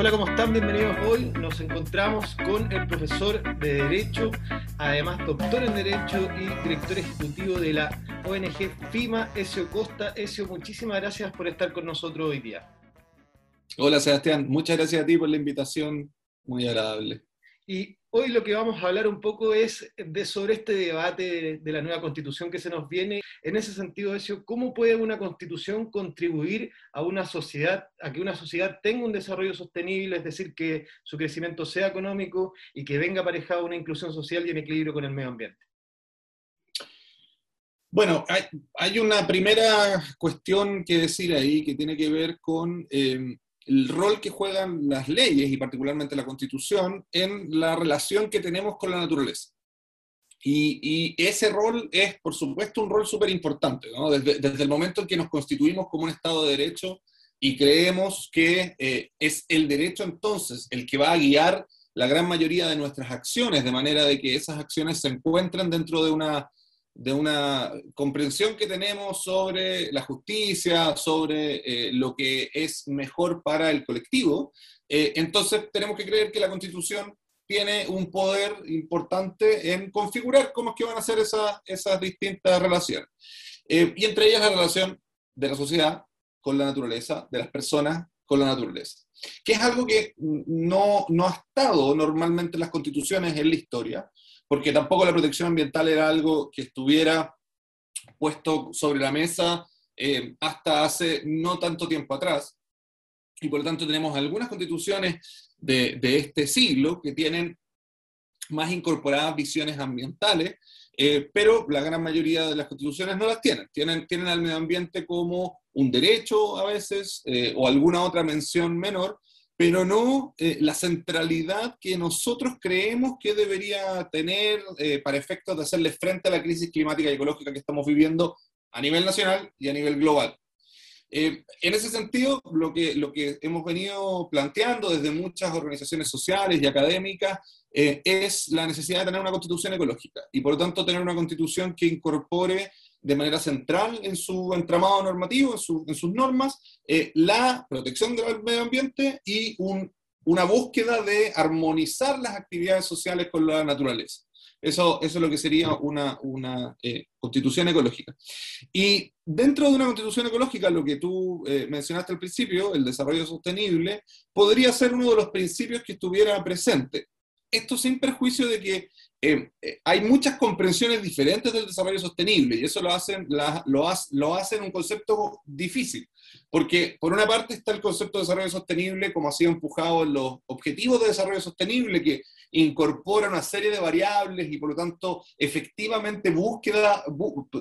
Hola, ¿cómo están? Bienvenidos. Hoy nos encontramos con el profesor de Derecho, además doctor en Derecho y director ejecutivo de la ONG FIMA, Ezio Costa. Ezio, muchísimas gracias por estar con nosotros hoy día. Hola, Sebastián. Muchas gracias a ti por la invitación. Muy agradable. Y hoy lo que vamos a hablar un poco es de sobre este debate de, la nueva constitución que se nos viene. En ese sentido, eso, ¿cómo puede una constitución contribuir a una sociedad, a que una sociedad tenga un desarrollo sostenible, es decir, que su crecimiento sea económico y que venga aparejado una inclusión social y en equilibrio con el medio ambiente? Bueno, hay, una primera cuestión que decir ahí que tiene que ver con eh, el rol que juegan las leyes y particularmente la constitución en la relación que tenemos con la naturaleza. Y, ese rol es, por supuesto, un rol súper importante, desde, el momento en que nos constituimos como un Estado de Derecho y creemos que eh, es el derecho entonces el que va a guiar la gran mayoría de nuestras acciones, de manera de que esas acciones se encuentren dentro de una de una comprensión que tenemos sobre la justicia, sobre eh, lo que es mejor para el colectivo, eh, entonces tenemos que creer que la Constitución tiene un poder importante en configurar cómo es que van a ser esas distintas relaciones. Eh, y entre ellas la relación de la sociedad con la naturaleza, de las personas con la naturaleza, que es algo que no, no ha estado normalmente en las constituciones en la historia, porque tampoco la protección ambiental era algo que estuviera puesto sobre la mesa eh, hasta hace no tanto tiempo atrás. Y por lo tanto tenemos algunas constituciones de, este siglo que tienen más incorporadas visiones ambientales, eh, pero la gran mayoría de las constituciones no las tienen. Tienen, tienen al medio ambiente como un derecho a veces eh, o alguna otra mención menor, pero no eh, la centralidad que nosotros creemos que debería tener eh, para efectos de hacerle frente a la crisis climática y ecológica que estamos viviendo a nivel nacional y a nivel global. Eh, en ese sentido, lo que, lo que hemos venido planteando desde muchas organizaciones sociales y académicas es la necesidad de tener una constitución ecológica y por lo tanto tener una constitución que incorpore de manera central en su entramado normativo, en, sus normas, eh, la protección del medio ambiente y una búsqueda de armonizar las actividades sociales con la naturaleza. Eso, eso es lo que sería una, una eh, constitución ecológica. Y dentro de una constitución ecológica, lo que tú eh, mencionaste al principio, el desarrollo sostenible, podría ser uno de los principios que estuviera presente. Esto sin perjuicio de que eh, eh, hay muchas comprensiones diferentes del desarrollo sostenible y eso lo hacen, lo, lo hacen un concepto difícil, porque por una parte está el concepto de desarrollo sostenible como ha sido empujado en los objetivos de desarrollo sostenible que incorpora una serie de variables y por lo tanto efectivamente búsqueda,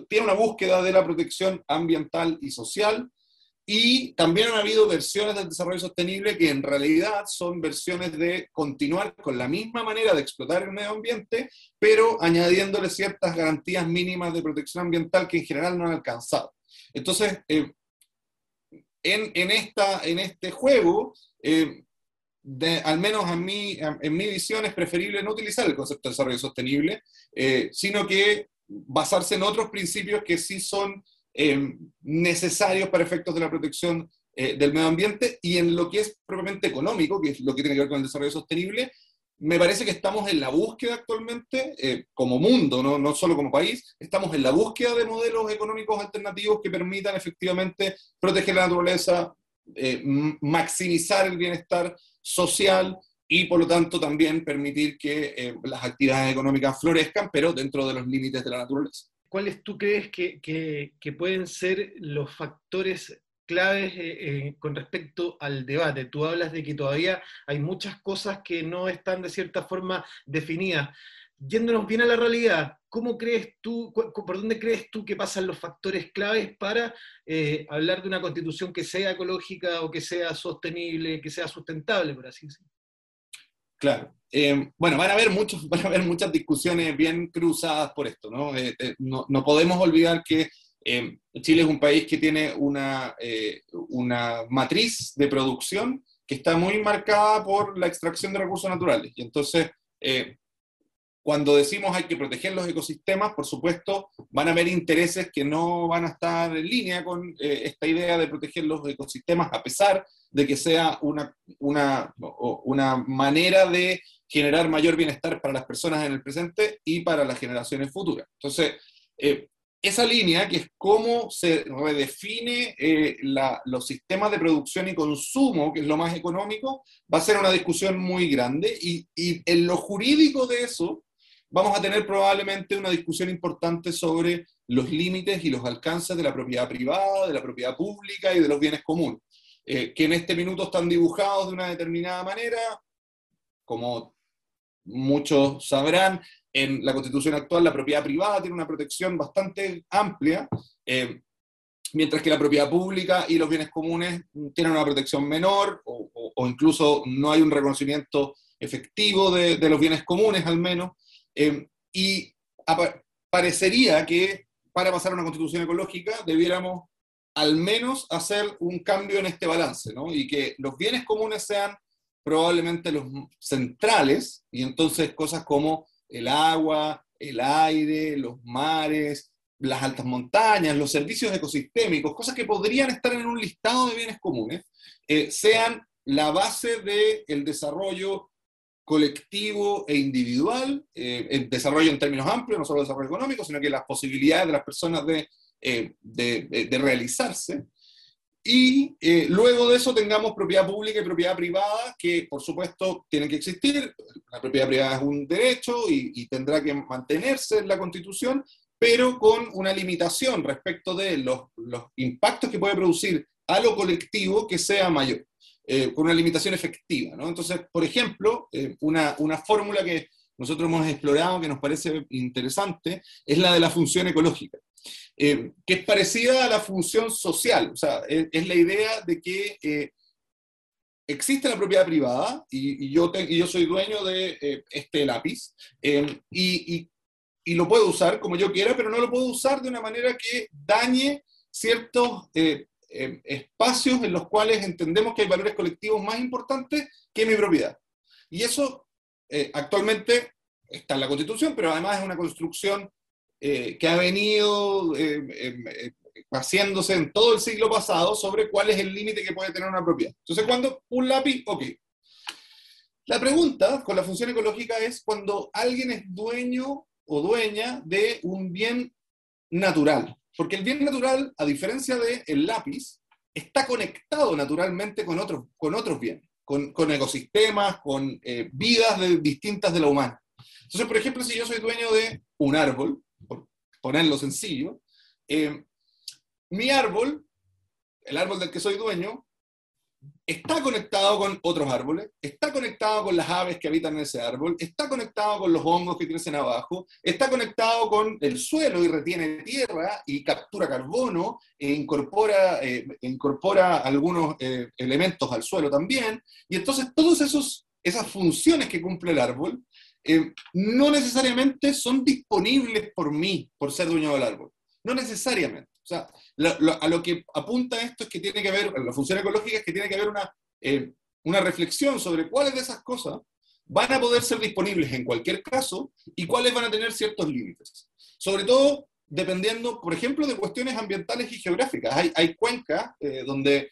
tiene una búsqueda de la protección ambiental y social y también han habido versiones del desarrollo sostenible que en realidad son versiones de continuar con la misma manera de explotar el medio ambiente, pero añadiéndole ciertas garantías mínimas de protección ambiental que en general no han alcanzado. Entonces, eh, en, en, esta, en este juego, eh, de, al menos en mi, en mi visión, es preferible no utilizar el concepto de desarrollo sostenible, eh, sino que basarse en otros principios que sí son eh, necesarios para efectos de la protección eh, del medio ambiente y en lo que es propiamente económico, que es lo que tiene que ver con el desarrollo sostenible, me parece que estamos en la búsqueda actualmente, eh, como mundo, ¿no? no solo como país, estamos en la búsqueda de modelos económicos alternativos que permitan efectivamente proteger la naturaleza, maximizar el bienestar social y por lo tanto también permitir que las actividades económicas florezcan, pero dentro de los límites de la naturaleza. ¿Cuáles tú crees que, pueden ser los factores claves eh, eh, con respecto al debate? Tú hablas de que todavía hay muchas cosas que no están de cierta forma definidas. Yéndonos bien a la realidad, ¿cómo crees tú, por dónde crees tú que pasan los factores claves para eh, hablar de una constitución que sea ecológica o que sea sostenible, que sea sustentable, por así decirlo? Claro. Eh, bueno, van a, haber muchos, van a haber muchas discusiones bien cruzadas por esto, ¿no? Eh, eh, no, podemos olvidar que Chile es un país que tiene una, una matriz de producción que está muy marcada por la extracción de recursos naturales. Y entonces, cuando decimos hay que proteger los ecosistemas, por supuesto, van a haber intereses que no van a estar en línea con esta idea de proteger los ecosistemas, a pesar de que sea una, una, una manera de generar mayor bienestar para las personas en el presente y para las generaciones futuras. Entonces, eh, esa línea, que es cómo se redefine eh, los sistemas de producción y consumo, que es lo más económico, va a ser una discusión muy grande y, y en lo jurídico de eso vamos a tener probablemente una discusión importante sobre los límites y los alcances de la propiedad privada, de la propiedad pública y de los bienes comunes, eh, que en este minuto están dibujados de una determinada manera, como muchos sabrán, en la constitución actual la propiedad privada tiene una protección bastante amplia, eh, mientras que la propiedad pública y los bienes comunes tienen una protección menor o, incluso no hay un reconocimiento efectivo de, de, los bienes comunes al menos. Eh, y parecería que para pasar a una constitución ecológica debiéramos al menos hacer un cambio en este balance, ¿no? Y que los bienes comunes sean probablemente los centrales, y entonces cosas como el agua, el aire, los mares, las altas montañas, los servicios ecosistémicos, cosas que podrían estar en un listado de bienes comunes, eh, sean la base del desarrollo colectivo e individual, eh, el desarrollo en términos amplios, no solo desarrollo económico, sino que las posibilidades de las personas de, eh, de, realizarse. Y eh, luego de eso tengamos propiedad pública y propiedad privada, que por supuesto tienen que existir. La propiedad privada es un derecho y, tendrá que mantenerse en la Constitución, pero con una limitación respecto de los, los impactos que puede producir a lo colectivo que sea mayor. Eh, con una limitación efectiva. Entonces, por ejemplo, eh, una, una fórmula que nosotros hemos explorado que nos parece interesante es la de la función ecológica, eh, que es parecida a la función social. O sea, es, la idea de que existe la propiedad privada y, yo, y yo soy dueño de este lápiz y, y, y, lo puedo usar como yo quiera, pero no lo puedo usar de una manera que dañe ciertos eh, espacios en los cuales entendemos que hay valores colectivos más importantes que mi propiedad. Y eso eh, actualmente está en la Constitución, pero además es una construcción eh, que ha venido haciéndose en todo el siglo pasado sobre cuál es el límite que puede tener una propiedad. Entonces, cuando un lápiz, ok. La pregunta con la función ecológica es cuando alguien es dueño o dueña de un bien natural. Porque el bien natural, a diferencia del el lápiz, está conectado naturalmente con otros, con otros bienes, con, ecosistemas, con eh, vidas distintas de la humana. Entonces, por ejemplo, si yo soy dueño de un árbol, ponerlo sencillo, eh, mi árbol, el árbol del que soy dueño, está conectado con otros árboles, está conectado con las aves que habitan en ese árbol, está conectado con los hongos que crecen abajo, está conectado con el suelo y retiene tierra y captura carbono e incorpora, eh, incorpora algunos eh, elementos al suelo también. Y entonces todas esas funciones que cumple el árbol eh, no necesariamente son disponibles por mí, por ser dueño del árbol. No necesariamente. O sea, a lo que apunta esto es que tiene que haber, la función ecológica es que tiene que haber una, eh, una reflexión sobre cuáles de esas cosas van a poder ser disponibles en cualquier caso y cuáles van a tener ciertos límites. Sobre todo dependiendo, por ejemplo, de cuestiones ambientales y geográficas. Hay, hay cuencas eh, donde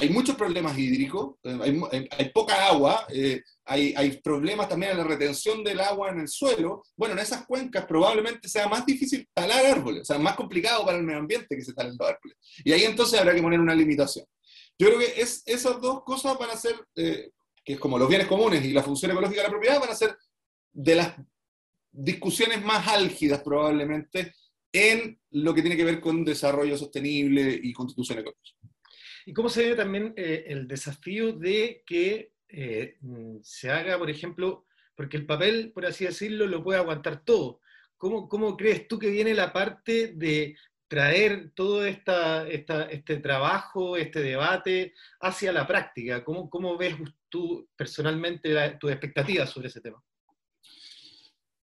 hay muchos problemas hídricos, eh, hay, hay, poca agua, hay, hay, problemas también en la retención del agua en el suelo. Bueno, en esas cuencas probablemente sea más difícil talar árboles, o sea, más complicado para el medio ambiente que se talen los árboles. Y ahí entonces habrá que poner una limitación. Yo creo que es, esas dos cosas van a ser, eh, que es como los bienes comunes y la función ecológica de la propiedad, van a ser de las discusiones más álgidas probablemente en lo que tiene que ver con desarrollo sostenible y constitución ecológica. ¿Y cómo se ve también eh, el desafío de que eh, mm, se haga, por ejemplo, porque el papel, por así decirlo, lo puede aguantar todo. ¿Cómo, crees tú que viene la parte de traer todo esta, este trabajo, este debate hacia la práctica? ¿Cómo, cómo ves tú personalmente tus expectativas sobre ese tema?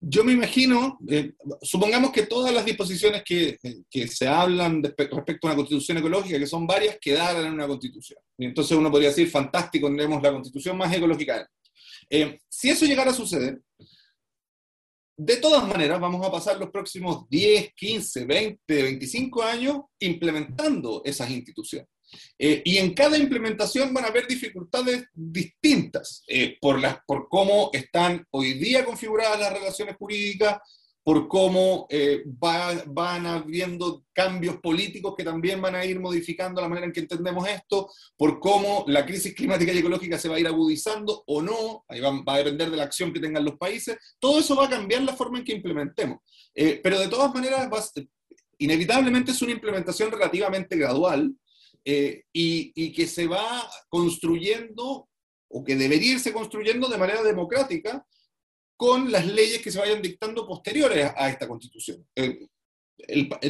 Yo me imagino, eh, supongamos que todas las disposiciones que, que se hablan respecto a una constitución ecológica, que son varias, quedaran en una constitución. Y entonces uno podría decir, fantástico, tenemos la constitución más ecológica. Eh, si eso llegara a suceder, de todas maneras, vamos a pasar los próximos 10, 15, 20, 25 años implementando esas instituciones. Eh, y en cada implementación van a haber dificultades distintas eh, por, las, por cómo están hoy día configuradas las relaciones jurídicas, por cómo eh, van habiendo cambios políticos que también van a ir modificando la manera en que entendemos esto, por cómo la crisis climática y ecológica se va a ir agudizando o no, ahí va, a depender de la acción que tengan los países, todo eso va a cambiar la forma en que implementemos. pero de todas maneras, inevitablemente es una implementación relativamente gradual, eh, y, que se va construyendo o que debería irse construyendo de manera democrática con las leyes que se vayan dictando posteriores a esta constitución.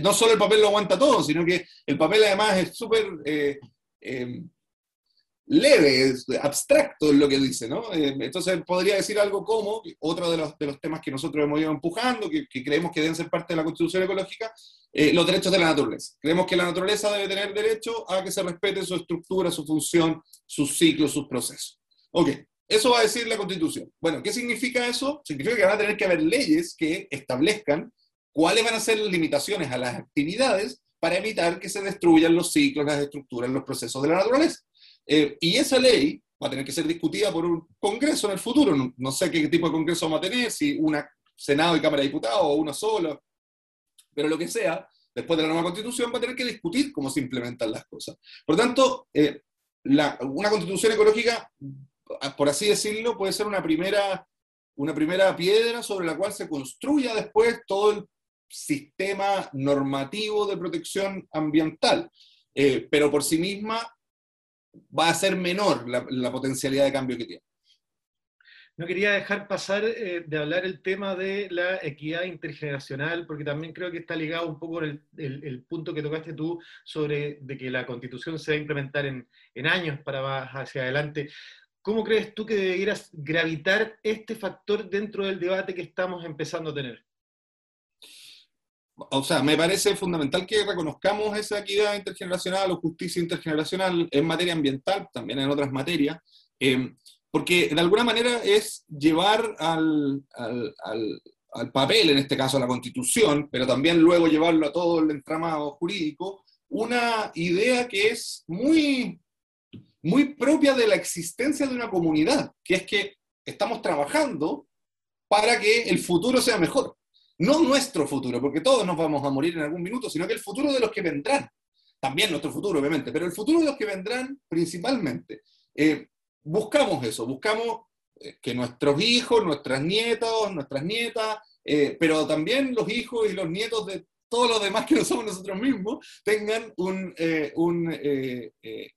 no solo el papel lo aguanta todo, sino que el papel además es súper eh, eh, leve, es abstracto en lo que dice, ¿no? Eh, entonces podría decir algo como, otro de los, de los temas que nosotros hemos ido empujando, que, creemos que deben ser parte de la constitución ecológica, eh, los derechos de la naturaleza. Creemos que la naturaleza debe tener derecho a que se respete su estructura, su función, sus ciclos, sus procesos. Ok, eso va a decir la constitución. Bueno, ¿qué significa eso? Significa que van a tener que haber leyes que establezcan cuáles van a ser las limitaciones a las actividades para evitar que se destruyan los ciclos, las estructuras, los procesos de la naturaleza. Eh, y esa ley va a tener que ser discutida por un Congreso en el futuro. No, sé qué tipo de Congreso vamos a tener, si una Senado y Cámara de Diputados o uno solo, pero lo que sea, después de la nueva Constitución va a tener que discutir cómo se implementan las cosas. Por tanto, eh, una Constitución ecológica, por así decirlo, puede ser una primera, una primera piedra sobre la cual se construya después todo el sistema normativo de protección ambiental. Eh, pero por sí misma va a ser menor la, potencialidad de cambio que tiene. No quería dejar pasar eh, de hablar el tema de la equidad intergeneracional, porque también creo que está ligado un poco con el, punto que tocaste tú sobre de que la constitución se va a implementar en, en años para más hacia adelante. ¿Cómo crees tú que debieras gravitar este factor dentro del debate que estamos empezando a tener? O sea, me parece fundamental que reconozcamos esa equidad intergeneracional o justicia intergeneracional en materia ambiental, también en otras materias, eh, porque de alguna manera es llevar al, papel, en este caso a la constitución, pero también luego llevarlo a todo el entramado jurídico, una idea que es muy, muy propia de la existencia de una comunidad, que es que estamos trabajando para que el futuro sea mejor no nuestro futuro, porque todos nos vamos a morir en algún minuto, sino que el futuro de los que vendrán. También nuestro futuro, obviamente, pero el futuro de los que vendrán principalmente. Eh, buscamos eso, buscamos eh, que nuestros hijos, nuestras nietos, nuestras nietas, eh, pero también los hijos y los nietos de todos los demás que no somos nosotros mismos, tengan un, un,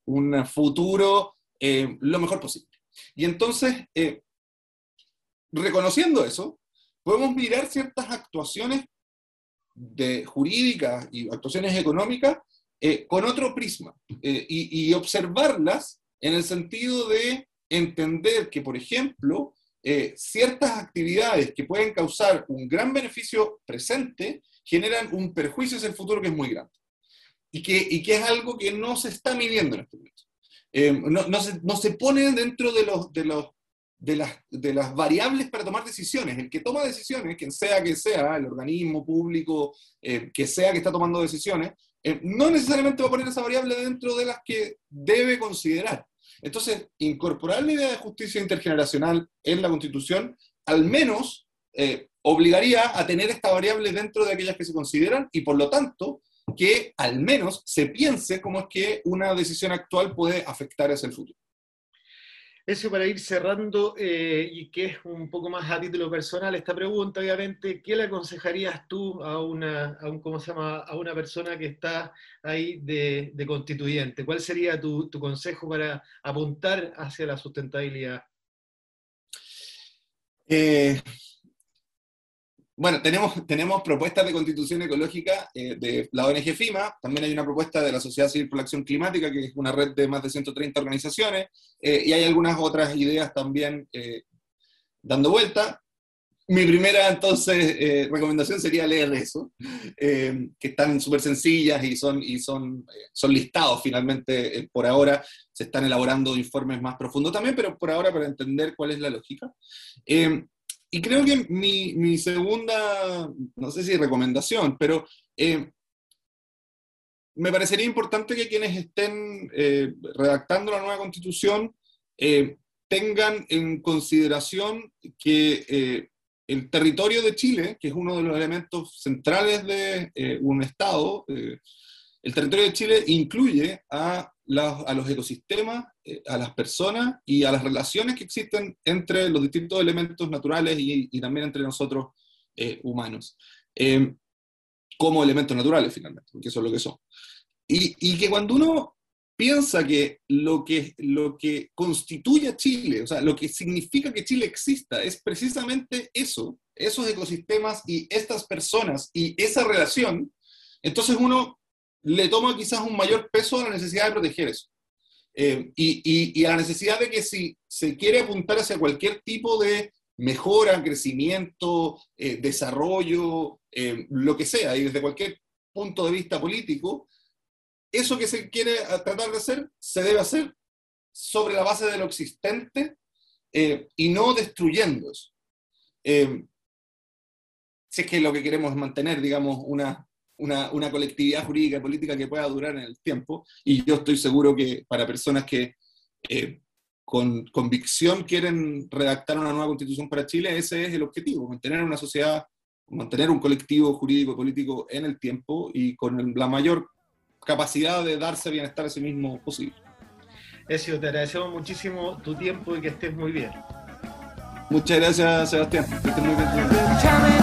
un futuro lo mejor posible. Y entonces, reconociendo eso, podemos mirar ciertas actuaciones de, jurídicas y actuaciones económicas eh, con otro prisma eh, y, observarlas en el sentido de entender que, por ejemplo, eh, ciertas actividades que pueden causar un gran beneficio presente generan un perjuicio hacia el futuro que es muy grande y que, y que es algo que no se está midiendo en este momento. no, no, se, no, se, pone dentro de los, de los de las, de las variables para tomar decisiones. El que toma decisiones, quien sea que sea, el organismo público, eh, que sea que está tomando decisiones, eh, no necesariamente va a poner esa variable dentro de las que debe considerar. Entonces, incorporar la idea de justicia intergeneracional en la Constitución, al menos eh, obligaría a tener esta variable dentro de aquellas que se consideran y por lo tanto que al menos se piense cómo es que una decisión actual puede afectar hacia el futuro. Eso para ir cerrando, eh, y que es un poco más a título personal esta pregunta, obviamente, ¿qué le aconsejarías tú a una, a un, ¿cómo se llama? a una persona que está ahí de, constituyente? ¿Cuál sería tu, consejo para apuntar hacia la sustentabilidad? Eh, bueno, tenemos, tenemos propuestas de constitución ecológica eh, de la ONG FIMA, también hay una propuesta de la Sociedad Civil por la Acción Climática, que es una red de más de 130 organizaciones, eh, y hay algunas otras ideas también eh, dando vuelta. Mi primera, entonces, recomendación sería leer eso, que están súper sencillas y, son, y son, son listados finalmente por ahora. Se están elaborando informes más profundos también, pero por ahora para entender cuál es la lógica. Y creo que mi, segunda, no sé si recomendación, pero eh, me parecería importante que quienes estén eh, redactando la nueva constitución eh, tengan en consideración que el territorio de Chile, que es uno de los elementos centrales de un Estado, el territorio de Chile incluye a, a los ecosistemas, a las personas y a las relaciones que existen entre los distintos elementos naturales y, también entre nosotros humanos como elementos naturales finalmente, porque eso es lo que son. Y, y que cuando uno piensa que lo, que lo que constituye a Chile, o sea, lo que significa que Chile exista, es precisamente eso, esos ecosistemas y estas personas y esa relación, entonces uno le toma quizás un mayor peso a la necesidad de proteger eso. Eh, y, y, a la necesidad de que si se quiere apuntar hacia cualquier tipo de mejora, crecimiento, eh, desarrollo, eh, lo que sea, y desde cualquier punto de vista político, eso que se quiere tratar de hacer se debe hacer sobre la base de lo existente eh, y no destruyendo eso. si es que lo que queremos es mantener, digamos, una, una, colectividad jurídica y política que pueda durar en el tiempo, y yo estoy seguro que para personas que con convicción quieren redactar una nueva constitución para Chile, ese es el objetivo, mantener una sociedad, mantener un colectivo jurídico y político en el tiempo y con la mayor capacidad de darse bienestar a sí mismo posible. Ezio, te agradecemos muchísimo tu tiempo y que estés muy bien. Muchas gracias, Sebastián. Que estés muy bien.